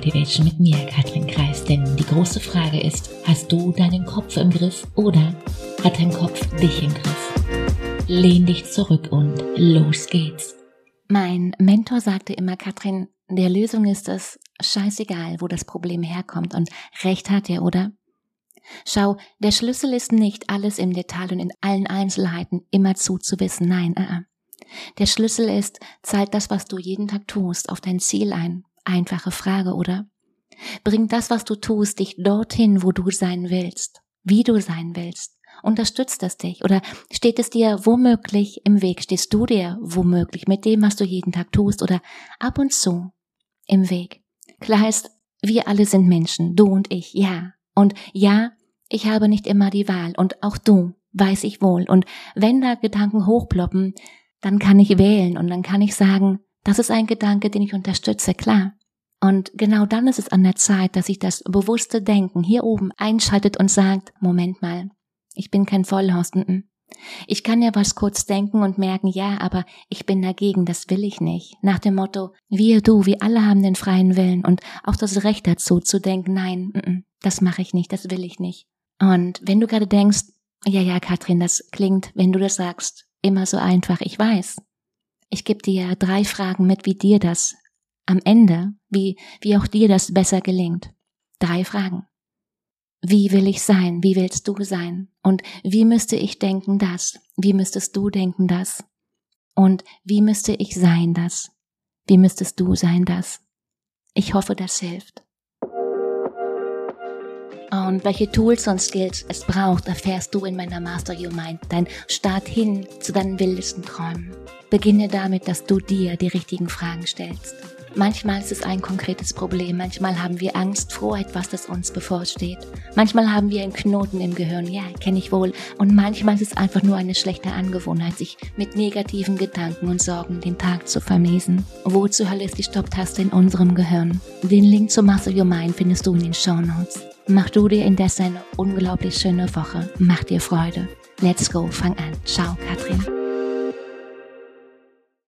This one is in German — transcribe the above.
Motivation mit mir, Katrin Kreis. Denn die große Frage ist, hast du deinen Kopf im Griff oder hat dein Kopf dich im Griff? Lehn dich zurück und los geht's. Mein Mentor sagte immer, Katrin, der Lösung ist es scheißegal, wo das Problem herkommt und recht hat er, oder? Schau, der Schlüssel ist nicht alles im Detail und in allen Einzelheiten immer zuzuwissen. Nein, uh. Der Schlüssel ist, zahlt das, was du jeden Tag tust, auf dein Ziel ein. Einfache Frage, oder? Bringt das, was du tust, dich dorthin, wo du sein willst, wie du sein willst? Unterstützt es dich? Oder steht es dir womöglich im Weg? Stehst du dir womöglich mit dem, was du jeden Tag tust oder ab und zu im Weg? Klar ist, wir alle sind Menschen, du und ich, ja. Und ja, ich habe nicht immer die Wahl und auch du, weiß ich wohl. Und wenn da Gedanken hochploppen, dann kann ich wählen und dann kann ich sagen, das ist ein Gedanke, den ich unterstütze, klar. Und genau dann ist es an der Zeit, dass sich das bewusste Denken hier oben einschaltet und sagt, Moment mal, ich bin kein Vollhorst. Ich kann ja was kurz denken und merken, ja, aber ich bin dagegen, das will ich nicht. Nach dem Motto, wir, du, wir alle haben den freien Willen und auch das Recht dazu zu denken, nein, das mache ich nicht, das will ich nicht. Und wenn du gerade denkst, ja, ja, Katrin, das klingt, wenn du das sagst, immer so einfach, ich weiß. Ich gebe dir drei Fragen mit, wie dir das am Ende, wie, wie auch dir das besser gelingt. Drei Fragen. Wie will ich sein? Wie willst du sein? Und wie müsste ich denken das? Wie müsstest du denken das? Und wie müsste ich sein das? Wie müsstest du sein das? Ich hoffe, das hilft. Und welche Tools und Skills es braucht, erfährst du in meiner Master Your Mind, dein Start hin zu deinen wildesten Träumen. Beginne damit, dass du dir die richtigen Fragen stellst. Manchmal ist es ein konkretes Problem, manchmal haben wir Angst vor etwas, das uns bevorsteht. Manchmal haben wir einen Knoten im Gehirn, ja, kenne ich wohl. Und manchmal ist es einfach nur eine schlechte Angewohnheit, sich mit negativen Gedanken und Sorgen den Tag zu vermiesen. Wo zur Hölle ist die Stopptaste in unserem Gehirn? Den Link zu Master Your Mind findest du in den Show Notes. Mach du dir indes eine unglaublich schöne Woche. Mach dir Freude. Let's go, fang an. Ciao, Katrin.